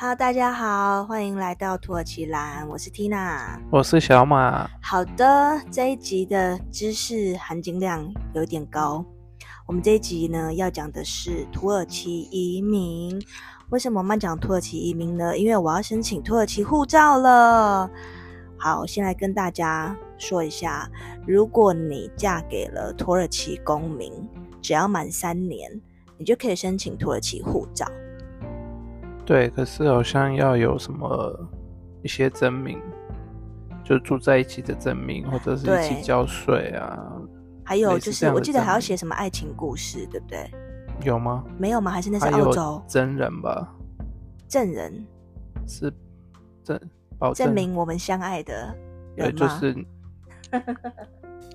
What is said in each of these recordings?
Hello，大家好，欢迎来到土耳其蓝，我是 Tina，我是小马。好的，这一集的知识含金量有点高。我们这一集呢，要讲的是土耳其移民。为什么我们讲土耳其移民呢？因为我要申请土耳其护照了。好，先来跟大家说一下，如果你嫁给了土耳其公民，只要满三年，你就可以申请土耳其护照。对，可是好像要有什么一些证明，就住在一起的证明，或者是一起交税啊。还有就是，我记得还要写什么爱情故事，对不对？有吗？没有吗？还是那是澳洲真人吧？证人是证保证明我们相爱的？对，就是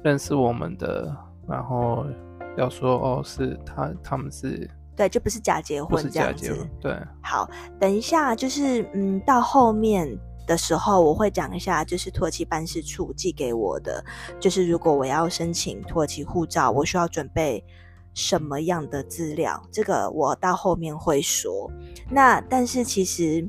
认识我们的，然后要说哦，是他，他们是。对，就不是假结婚这样子。对，好，等一下，就是嗯，到后面的时候我会讲一下，就是土耳其办事处寄给我的，就是如果我要申请土耳其护照，我需要准备什么样的资料，这个我到后面会说。那但是其实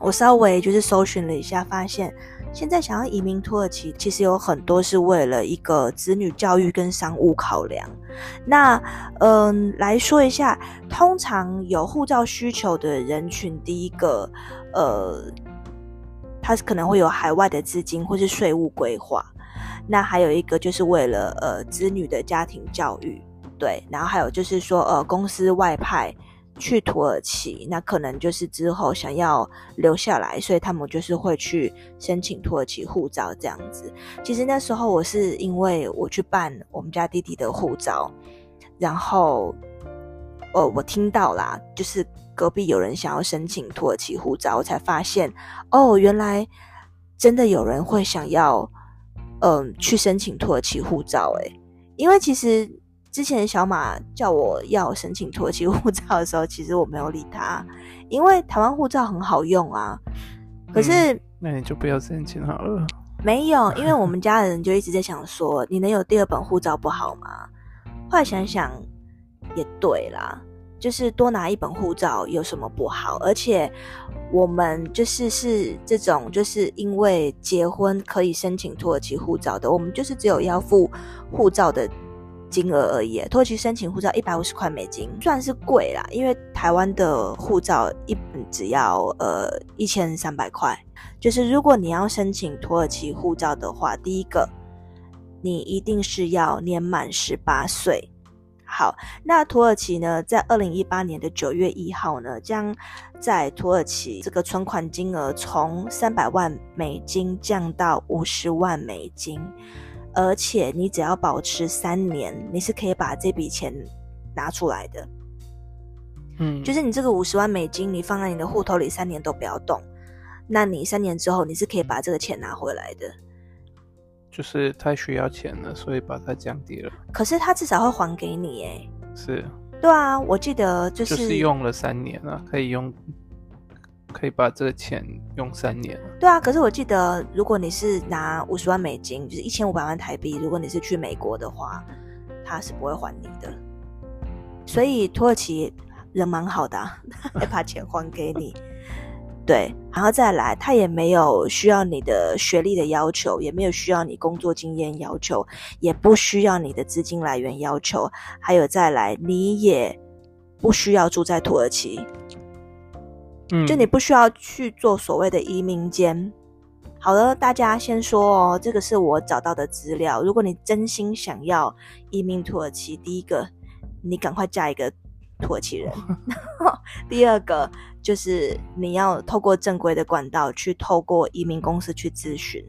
我稍微就是搜寻了一下，发现。现在想要移民土耳其，其实有很多是为了一个子女教育跟商务考量。那嗯，来说一下，通常有护照需求的人群，第一个，呃，他可能会有海外的资金或是税务规划。那还有一个就是为了呃子女的家庭教育，对。然后还有就是说呃公司外派。去土耳其，那可能就是之后想要留下来，所以他们就是会去申请土耳其护照这样子。其实那时候我是因为我去办我们家弟弟的护照，然后，呃，我听到啦，就是隔壁有人想要申请土耳其护照，我才发现哦，原来真的有人会想要，嗯、去申请土耳其护照诶，因为其实。之前小马叫我要申请土耳其护照的时候，其实我没有理他，因为台湾护照很好用啊。可是，嗯，那你就不要申请好了。没有，因为我们家人就一直在想说，你能有第二本护照不好吗？后来想想也对啦，就是多拿一本护照有什么不好？而且我们就是是这种，就是因为结婚可以申请土耳其护照的，我们就是只有要付护照的。金额而已，土耳其申请护照一百五十块美金，算是贵啦。因为台湾的护照一只要呃一千三百块。就是如果你要申请土耳其护照的话，第一个你一定是要年满十八岁。好，那土耳其呢，在二零一八年的九月一号呢，将在土耳其这个存款金额从三百万美金降到五十万美金。而且你只要保持三年，你是可以把这笔钱拿出来的。嗯，就是你这个五十万美金，你放在你的户头里三年都不要动，那你三年之后你是可以把这个钱拿回来的。就是太需要钱了，所以把它降低了。可是他至少会还给你，哎，是，对啊，我记得就是就是用了三年啊，可以用。可以把这个钱用三年。对啊，可是我记得，如果你是拿五十万美金，就是一千五百万台币，如果你是去美国的话，他是不会还你的。所以土耳其人蛮好的啊，还把钱还给你。对，然后再来，他也没有需要你的学历的要求，也没有需要你工作经验要求，也不需要你的资金来源要求，还有再来，你也不需要住在土耳其。就你不需要去做所谓的移民监。好了，大家先说哦，这个是我找到的资料。如果你真心想要移民土耳其，第一个，你赶快嫁一个土耳其人 第二个，就是你要透过正规的管道去透过移民公司去咨询。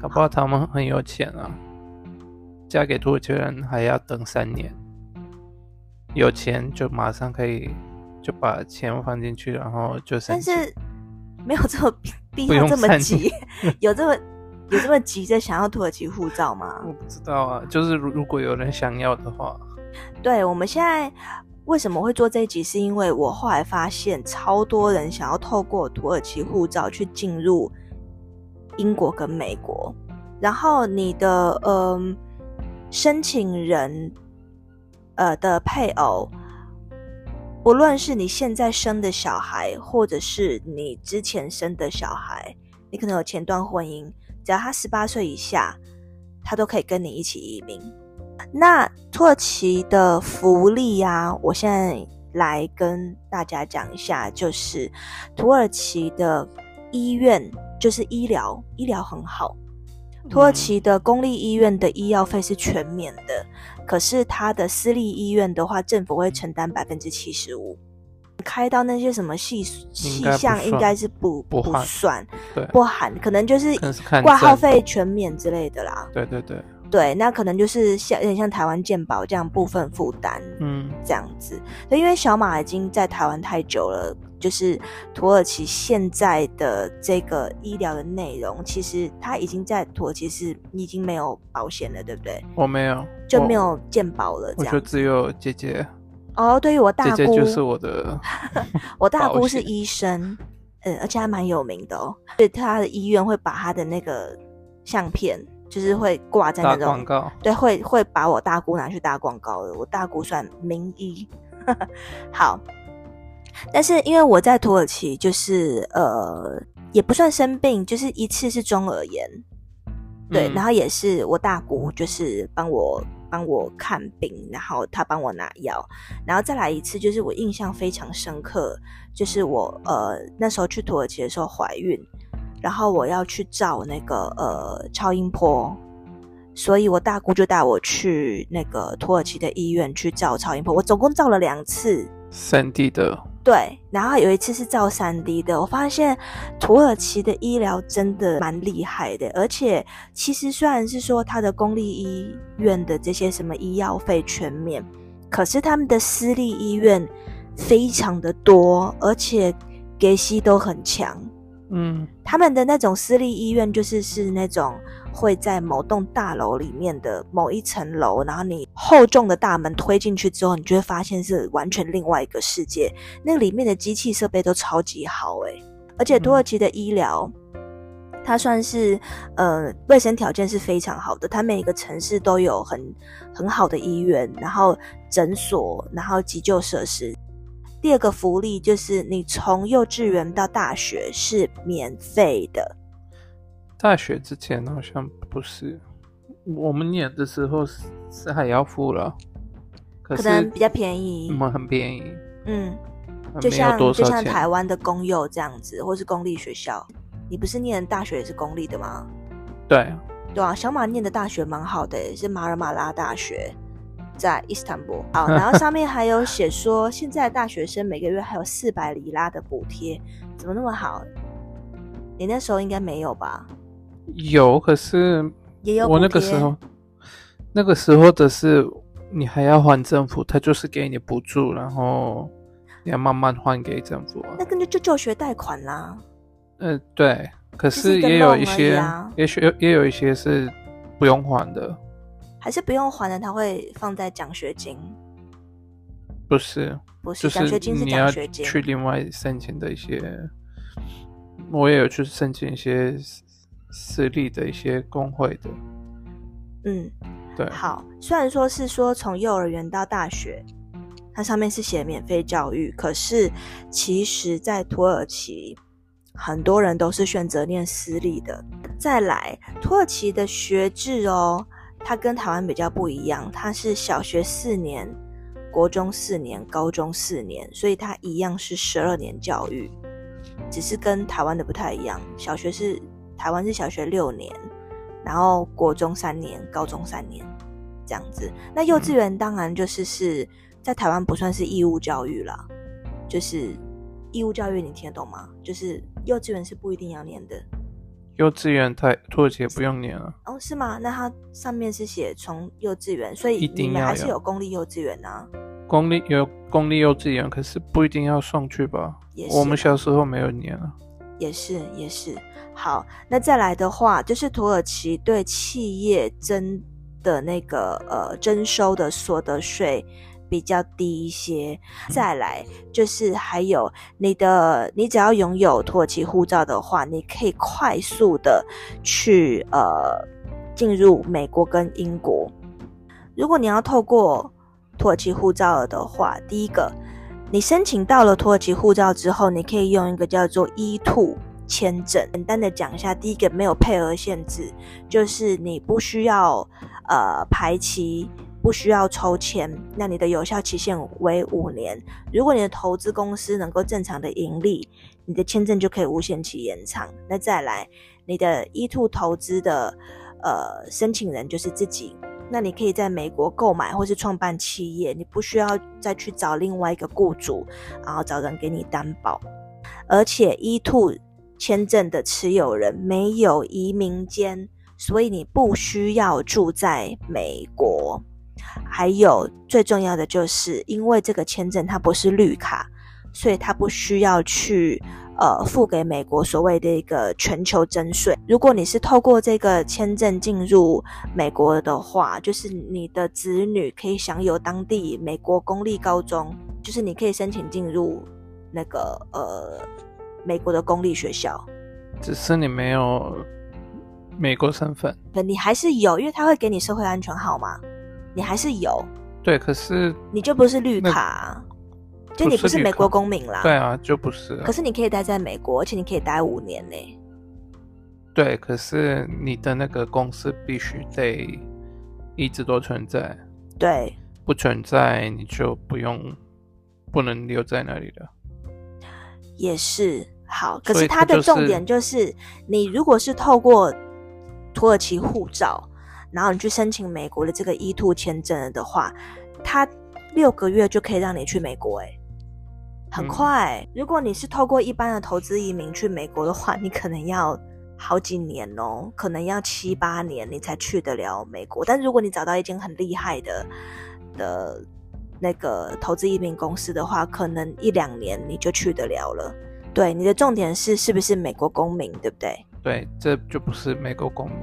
搞不好他们很有钱啊，嫁给土耳其人还要等三年，有钱就马上可以。就把钱放进去，然后就但是 没有这么必要这么急，有这么有这么急着想要土耳其护照吗？我不知道啊，就是如如果有人想要的话，对，我们现在为什么会做这一集？是因为我后来发现超多人想要透过土耳其护照去进入英国跟美国，然后你的嗯、呃、申请人呃的配偶。不论是你现在生的小孩，或者是你之前生的小孩，你可能有前段婚姻，只要他十八岁以下，他都可以跟你一起移民。那土耳其的福利啊，我现在来跟大家讲一下，就是土耳其的医院，就是医疗，医疗很好。土耳其的公立医院的医药费是全免的，可是他的私立医院的话，政府会承担百分之七十五。开到那些什么细细项，应该是不不，不算，对，不含，可能就是挂号费全免之类的啦。对对对。对，那可能就是像有点像台湾健保这样部分负担，嗯，这样子。因为小马已经在台湾太久了，就是土耳其现在的这个医疗的内容，其实他已经在土耳其是已经没有保险了，对不对？我没有，就没有健保了。这样，我就只有姐姐。哦，对于我大姑，姐姐就是我的，我大姑是医生，嗯，而且还蛮有名的哦。所以他的医院会把他的那个相片。就是会挂在那种广告，对，会会把我大姑拿去打广告的。我大姑算名医，好。但是因为我在土耳其，就是呃，也不算生病，就是一次是中耳炎，对，嗯、然后也是我大姑就是帮我帮我看病，然后她帮我拿药，然后再来一次，就是我印象非常深刻，就是我呃那时候去土耳其的时候怀孕。然后我要去照那个呃超音波，所以我大姑就带我去那个土耳其的医院去照超音波。我总共照了两次，三 D 的。对，然后有一次是照三 D 的。我发现土耳其的医疗真的蛮厉害的，而且其实虽然是说他的公立医院的这些什么医药费全免，可是他们的私立医院非常的多，而且给息都很强。嗯，他们的那种私立医院就是是那种会在某栋大楼里面的某一层楼，然后你厚重的大门推进去之后，你就会发现是完全另外一个世界。那里面的机器设备都超级好诶，而且土耳其的医疗，它算是呃卫生条件是非常好的，它每一个城市都有很很好的医院，然后诊所，然后急救设施。第二个福利就是你从幼稚园到大学是免费的。大学之前好像不是，我们念的时候是是还要付了，可，可能比较便宜。我们很便宜，嗯，就像就像台湾的公幼这样子，或是公立学校。你不是念大学也是公立的吗？对，对啊，小马念的大学蛮好的，是马尔马拉大学。在伊斯坦布尔，好，然后上面还有写说，现在大学生每个月还有四百里拉的补贴，怎么那么好？你那时候应该没有吧？有，可是也有。我那个时候，那个时候的是你还要还政府，他就是给你补助，然后你要慢慢还给政府。那跟着就就学贷款啦。嗯、呃，对，可是也有一些，啊、也许也有一些是不用还的。还是不用还的，他会放在奖学金。不是，不是奖学金是奖学金。去另外申请的一些，我也有去申请一些私立的一些工会的。嗯，对。好，虽然说是说从幼儿园到大学，它上面是写免费教育，可是其实，在土耳其，很多人都是选择念私立的。再来，土耳其的学制哦。它跟台湾比较不一样，它是小学四年，国中四年，高中四年，所以它一样是十二年教育，只是跟台湾的不太一样。小学是台湾是小学六年，然后国中三年，高中三年，这样子。那幼稚园当然就是是在台湾不算是义务教育啦，就是义务教育，你听得懂吗？就是幼稚园是不一定要念的。幼稚园太土耳其也不用念了哦？是吗？那它上面是写从幼稚园，所以你们还是有公立幼稚园啊？公立有公立幼稚园，可是不一定要送去吧？也是。我们小时候没有念啊。也是也是。好，那再来的话，就是土耳其对企业征的那个呃征收的所得税。比较低一些，再来就是还有你的，你只要拥有土耳其护照的话，你可以快速的去呃进入美国跟英国。如果你要透过土耳其护照的话，第一个你申请到了土耳其护照之后，你可以用一个叫做 E2 签证。简单的讲一下，第一个没有配额限制，就是你不需要呃排期，不需要抽签，那你的有效期限为五年。如果你的投资公司能够正常的盈利，你的签证就可以无限期延长。那再来，你的 e two 投资的呃申请人就是自己。那你可以在美国购买或是创办企业，你不需要再去找另外一个雇主，然后找人给你担保。而且 e two 签证的持有人没有移民监，所以你不需要住在美国。还有最重要的就是，因为这个签证它不是绿卡，所以它不需要去。呃，付给美国所谓的一个全球征税。如果你是透过这个签证进入美国的话，就是你的子女可以享有当地美国公立高中，就是你可以申请进入那个呃美国的公立学校。只是你没有美国身份。对，你还是有，因为他会给你社会安全号码，你还是有。对，可是你就不是绿卡。就你不是美国公民啦，对啊，就不是。可是你可以待在美国，而且你可以待五年呢。对，可是你的那个公司必须得一直都存在。对，不存在你就不用，不能留在那里了。也是好，可是它的重点就是，就是，你如果是透过土耳其护照，然后你去申请美国的这个 E2 签证的话，它六个月就可以让你去美国，哎。很快，如果你是透过一般的投资移民去美国的话，你可能要好几年哦，可能要七八年你才去得了美国。但如果你找到一间很厉害的的那个投资移民公司的话，可能一两年你就去得了了。对，你的重点是是不是美国公民，对不对？对，这就不是美国公民，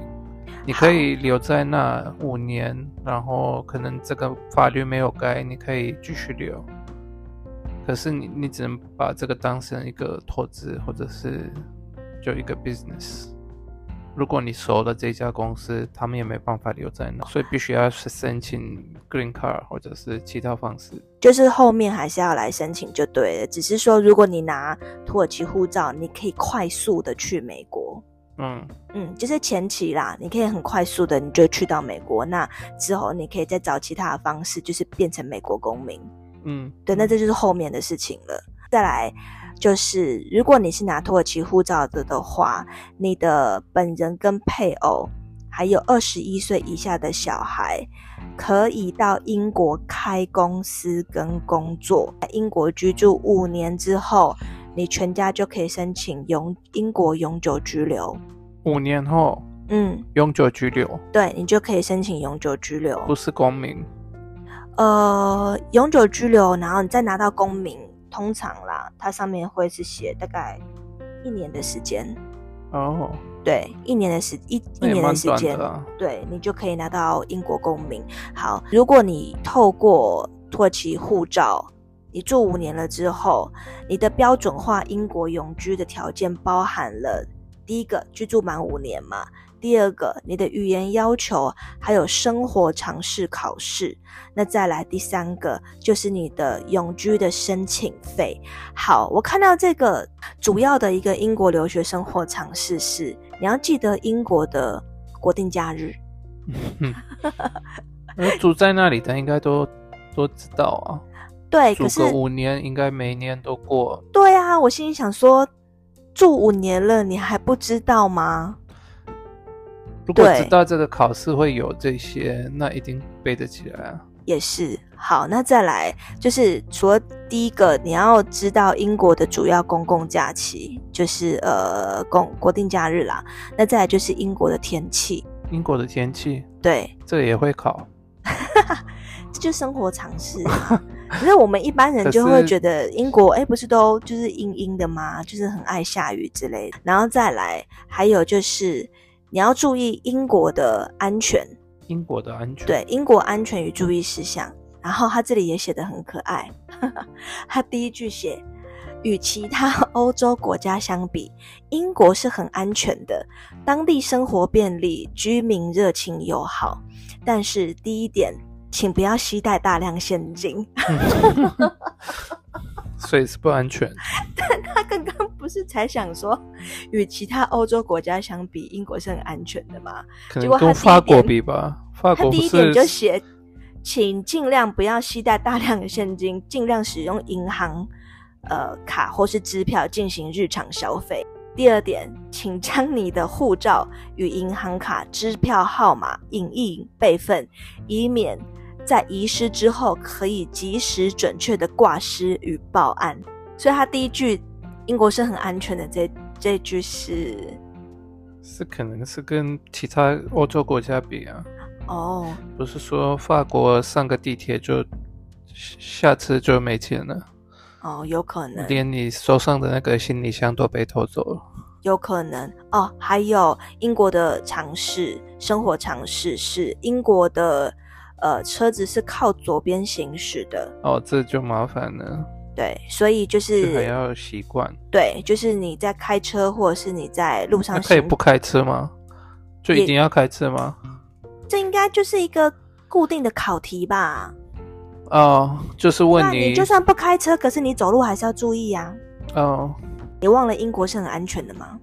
你可以留在那五年，然后可能这个法律没有改，你可以继续留。可是你，你只能把这个当成一个投资，或者是就一个 business。如果你熟了这家公司，他们也没办法留在那，所以必须要是申请 green card 或者是其他方式。就是后面还是要来申请就对了。只是说，如果你拿土耳其护照，你可以快速的去美国。嗯嗯，就是前期啦，你可以很快速的你就去到美国。那之后你可以再找其他的方式，就是变成美国公民。嗯，对，那这就是后面的事情了。再来就是，如果你是拿土耳其护照的的话，你的本人跟配偶还有二十一岁以下的小孩，可以到英国开公司跟工作。在英国居住五年之后，你全家就可以申请永英国永久居留。五年后，嗯，永久居留，对，你就可以申请永久居留，不是公民。呃，永久居留，然后你再拿到公民，通常啦，它上面会是写大概一年的时间。哦，对，一年的时一一年的时间，啊，对，你就可以拿到英国公民。好，如果你透过土耳其护照，你住五年了之后，你的标准化英国永居的条件包含了第一个居住满五年嘛。第二个，你的语言要求还有生活常识考试，那再来第三个就是你的永居的申请费。好，我看到这个主要的一个英国留学生活常识是，你要记得英国的国定假日。嗯，住在那里的应该都都知道啊。对，可是五年应该每年都过。对啊，我心里想说，住五年了，你还不知道吗？如果知道这个考试会有这些，那一定背得起来啊。也是。好，那再来就是除了第一个，你要知道英国的主要公共假期，就是呃公国定假日啦。那再来就是英国的天气。英国的天气？对，这个也会考。这就生活常识。可是我们一般人就会觉得英国，哎，不是都就是阴阴的吗？就是很爱下雨之类的。然后再来，还有就是。你要注意英国的安全，英国的安全，对，英国安全与注意事项。然后他这里也写的很可爱，他第一句写：与其他欧洲国家相比，英国是很安全的，当地生活便利，居民热情友好。但是第一点，请不要携带大量现金。所以是不安全。但他刚刚不是才想说，与其他欧洲国家相比，英国是很安全的吗？可能跟法国比吧。法国他第一点就写，请尽量不要携带大量的现金，尽量使用银行呃卡或是支票进行日常消费。第二点，请将你的护照与银行卡、支票号码影印备份，以免在遗失之后可以及时准确的挂失与报案。所以，他第一句“英国是很安全的”这这句是是可能是跟其他欧洲国家比啊。哦，不是说法国上个地铁就下次就没钱了。哦，有可能，连你手上的那个行李箱都被偷走了。有可能哦，还有英国的常识，生活常识是英国的，呃，车子是靠左边行驶的。哦，这就麻烦了。对，所以就是还要习惯。对，就是你在开车，或者是你在路上行，可以不开车吗？就一定要开车吗？这应该就是一个固定的考题吧。哦，就是问你，你就算不开车，可是你走路还是要注意啊。哦，你忘了英国是很安全的吗？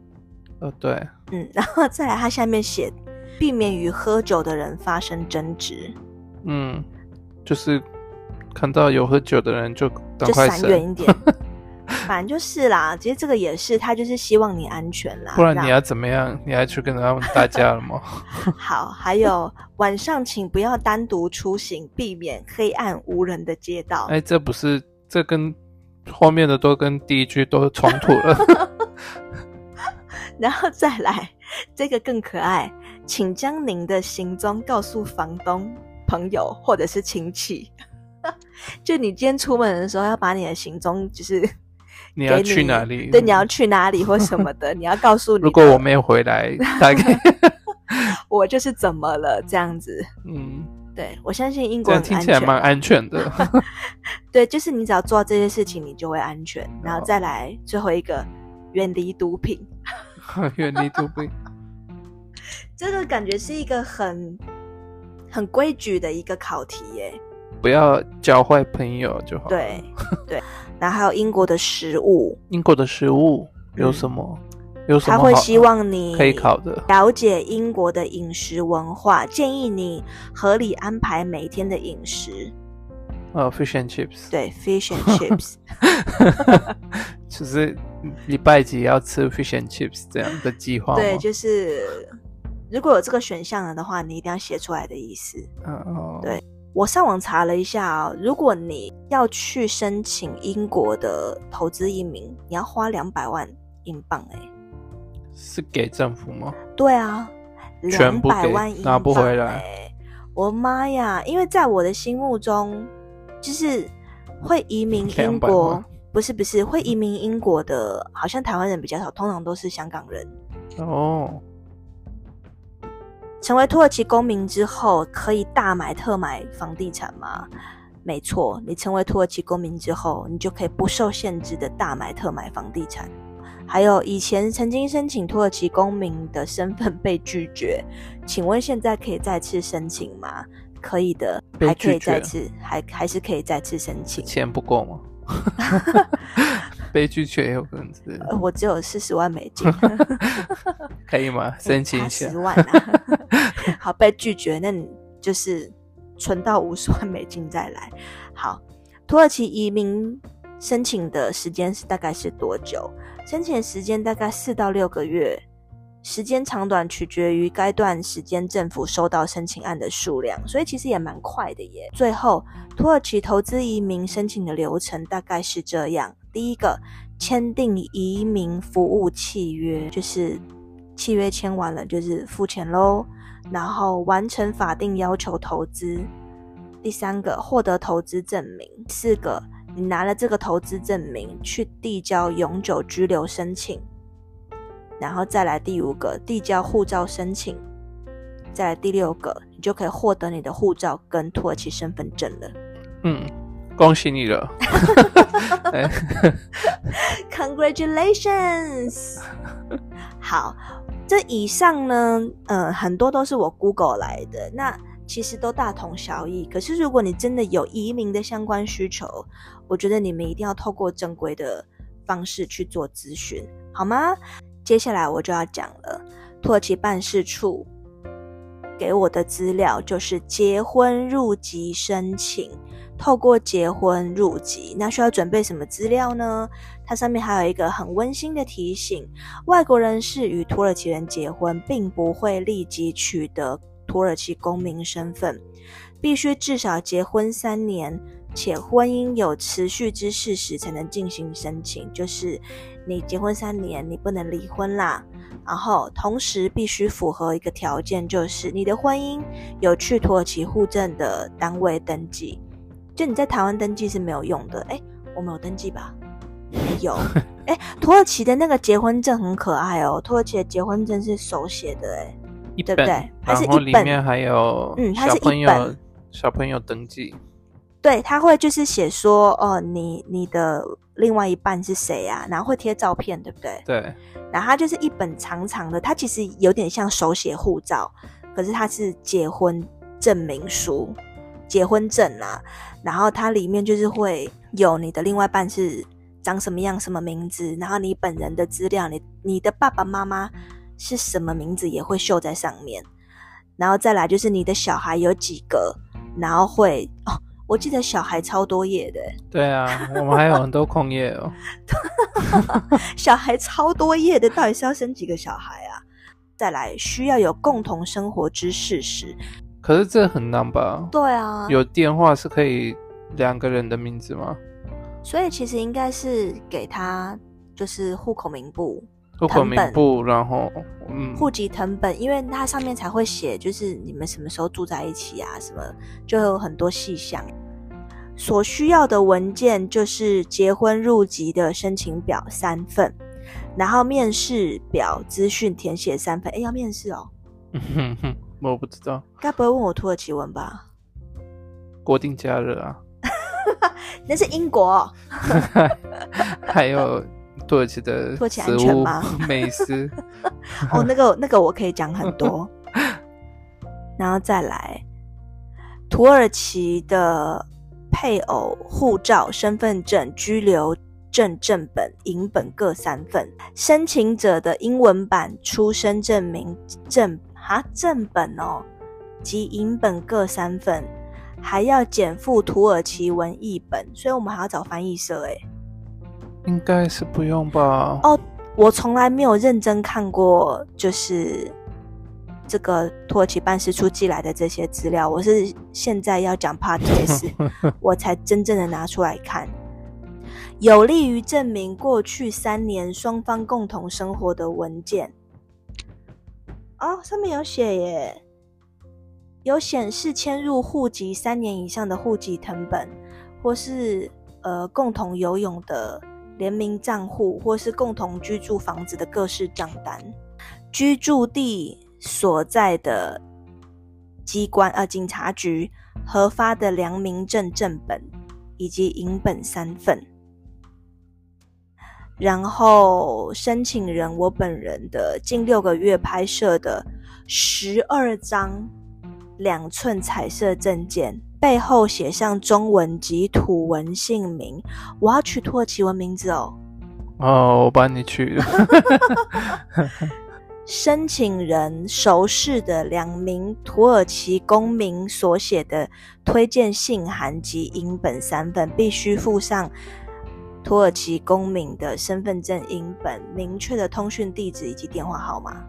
哦，对。嗯，然后再来，它下面写，避免与喝酒的人发生争执。嗯，就是看到有喝酒的人就赶快闪远一点。反正就是啦，其实这个也是，他就是希望你安全啦。不然你要怎么样？你还去跟他们打架了吗？好，还有晚上请不要单独出行，避免黑暗无人的街道。哎，这不是这跟后面的都跟第一句都冲突了。然后再来，这个更可爱，请将您的行踪告诉房东、朋友或者是亲戚。就你今天出门的时候，要把你的行踪就是。你要去哪里？对，你要去哪里或什么的，你要告诉你。如果我没有回来，大概我就是怎么了这样子。嗯，对，我相信英国人听起来蛮安全的。对，就是你只要做到这些事情，你就会安全。然后再来最后一个，远离毒品。远离毒品，这个感觉是一个很很规矩的一个考题耶。不要交坏朋友就好。对对，然后还有英国的食物，英国的食物有什么？嗯、有什么？他会希望你可以考的，了解英国的饮食文化，建议你合理安排每天的饮食。呃、oh,，fish and chips。对，fish and chips。就是礼拜几要吃 fish and chips 这样的计划。对，就是如果有这个选项了的话，你一定要写出来的意思。嗯哦，对。我上网查了一下啊、哦，如果你要去申请英国的投资移民，你要花两百万英镑哎，是给政府吗？对啊，两百万英镑拿不回来。我妈呀！因为在我的心目中，就是会移民英国，不是不是会移民英国的，好像台湾人比较少，通常都是香港人哦。成为土耳其公民之后，可以大买特买房地产吗？没错，你成为土耳其公民之后，你就可以不受限制的大买特买房地产。还有以前曾经申请土耳其公民的身份被拒绝，请问现在可以再次申请吗？可以的，还可以再次，还还是可以再次申请。钱不够吗？被拒绝也有可能是，我只有四十万美金，可以吗？申请一下十万啊，好，被拒绝，那你就是存到五十万美金再来。好，土耳其移民申请的时间是大概是多久？申请时间大概四到六个月。时间长短取决于该段时间政府收到申请案的数量，所以其实也蛮快的耶。最后，土耳其投资移民申请的流程大概是这样：第一个，签订移民服务契约，就是契约签完了就是付钱喽，然后完成法定要求投资；第三个，获得投资证明；四个，你拿了这个投资证明去递交永久居留申请。然后再来第五个，递交护照申请，再来第六个，你就可以获得你的护照跟土耳其身份证了。嗯，恭喜你了！Congratulations！好，这以上呢，呃，很多都是我 Google 来的。那其实都大同小异。可是如果你真的有移民的相关需求，我觉得你们一定要透过正规的方式去做咨询，好吗？接下来我就要讲了，土耳其办事处给我的资料就是结婚入籍申请。透过结婚入籍，那需要准备什么资料呢？它上面还有一个很温馨的提醒：外国人士与土耳其人结婚，并不会立即取得土耳其公民身份，必须至少结婚三年，且婚姻有持续之事实才能进行申请。就是你结婚三年，你不能离婚啦。然后同时必须符合一个条件，就是你的婚姻有去土耳其户政的单位登记。就你在台湾登记是没有用的，哎，我没有登记吧？没有，哎，土耳其的那个结婚证很可爱哦，土耳其的结婚证是手写的，哎，对不对？还是一本？里面还有嗯，它是一本小朋友登记，对，他会就是写说哦，你你的另外一半是谁啊？然后会贴照片，对不对？对，然后它就是一本长长的，它其实有点像手写护照，可是它是结婚证明书。结婚证啊，然后它里面就是会有你的另外一半是长什么样、什么名字，然后你本人的资料，你你的爸爸妈妈是什么名字也会秀在上面，然后再来就是你的小孩有几个，然后会哦，我记得小孩超多页的。对啊，我们还有很多空页哦。小孩超多页的，到底是要生几个小孩啊？再来需要有共同生活之事实。可是这很难吧？对啊，有电话是可以两个人的名字吗？所以其实应该是给他就是户口名簿、户口名簿，然后嗯，户籍藤本，因为它上面才会写就是你们什么时候住在一起啊，什么就有很多细项。所需要的文件就是结婚入籍的申请表三份，然后面试表资讯填写三份。哎，要面试哦。我不知道，该不会问我土耳其文吧？国定假日啊，那是英国。还有土耳其的土耳其安全吗？美食哦，那个那个我可以讲很多。然后再来，土耳其的配偶护照、身份证、居留证正本、影本各三份，申请者的英文版出生证明证。啊，正本哦，及影本各三份，还要减负土耳其文译本，所以我们还要找翻译社哎。应该是不用吧？哦，我从来没有认真看过，就是这个土耳其办事处寄来的这些资料，我是现在要讲 podcast，我才真正的拿出来看，有利于证明过去三年双方共同生活的文件。哦，上面有写耶，有显示迁入户籍三年以上的户籍成本，或是呃共同游泳的联名账户，或是共同居住房子的各式账单，居住地所在的机关呃警察局核发的良民证正本以及影本三份。然后申请人我本人的近六个月拍摄的十二张两寸彩色证件，背后写上中文及土文姓名。我要取土耳其文名字哦。哦，我帮你取。申请人熟识的两名土耳其公民所写的推荐信函及影本三份，必须附上。土耳其公民的身份证影本、明确的通讯地址以及电话号码。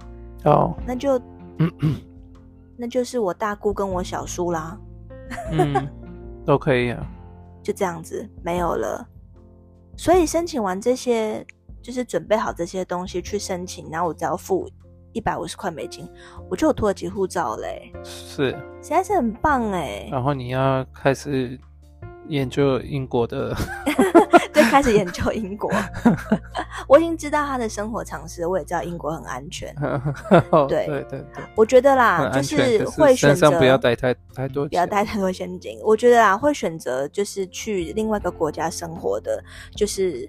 哦、oh.，那就，那就是我大姑跟我小叔啦。嗯，都可以啊。就这样子，没有了。所以申请完这些，就是准备好这些东西去申请，然后我只要付一百五十块美金，我就有土耳其护照嘞。是，实在是很棒哎。然后你要开始研究英国的。就开始研究英国，我已经知道他的生活常识，我也知道英国很安全。对对对对，我觉得啦，就是会选择不要带太太多，不要带太多现金。我觉得啦，会选择就是去另外一个国家生活的，就是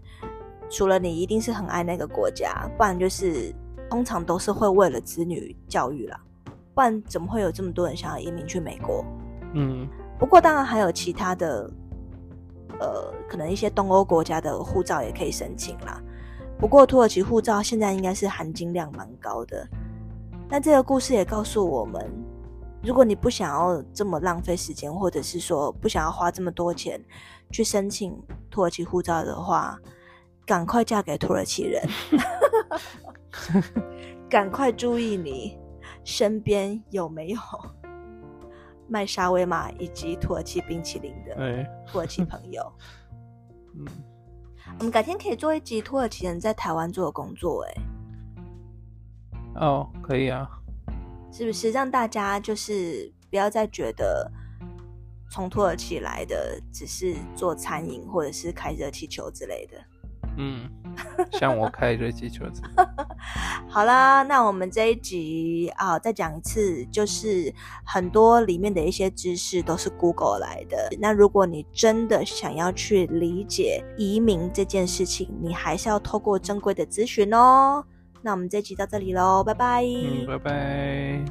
除了你一定是很爱那个国家，不然就是通常都是会为了子女教育啦。不然怎么会有这么多人想要移民去美国？嗯，不过当然还有其他的，呃，可能一些东欧国家的护照也可以申请啦。不过土耳其护照现在应该是含金量蛮高的。那这个故事也告诉我们，如果你不想要这么浪费时间，或者是说不想要花这么多钱去申请土耳其护照的话，赶快嫁给土耳其人，赶快注意你身边有没有卖沙威玛以及土耳其冰淇淋的土耳其朋友。嗯，我们改天可以做一集土耳其人在台湾做的工作，哎，哦，可以啊，是不是？让大家就是不要再觉得从土耳其来的只是做餐饮或者是开热气球之类的。嗯，像我开热气球子。好啦，那我们这一集啊，再讲一次，就是很多里面的一些知识都是 Google 来的。那如果你真的想要去理解移民这件事情，你还是要透过正规的咨询哦。那我们这一集到这里喽，拜拜。嗯，拜拜。